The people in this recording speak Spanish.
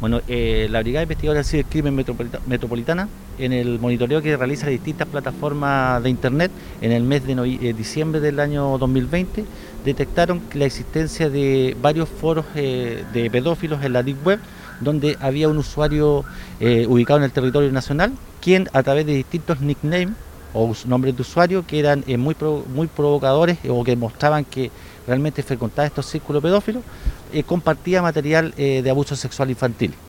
Bueno, eh, la Brigada Investigadora del Cibercrimen Metropolitana, en el monitoreo que realiza distintas plataformas de Internet en el mes de eh, diciembre del año 2020, detectaron la existencia de varios foros eh, de pedófilos en la Deep Web, donde había un usuario ubicado en el territorio nacional, quien a través de distintos nicknames o nombres de usuario que eran muy, muy provocadores o que mostraban que realmente frecuentaba estos círculos pedófilos, eh, compartía material eh, de abuso sexual infantil.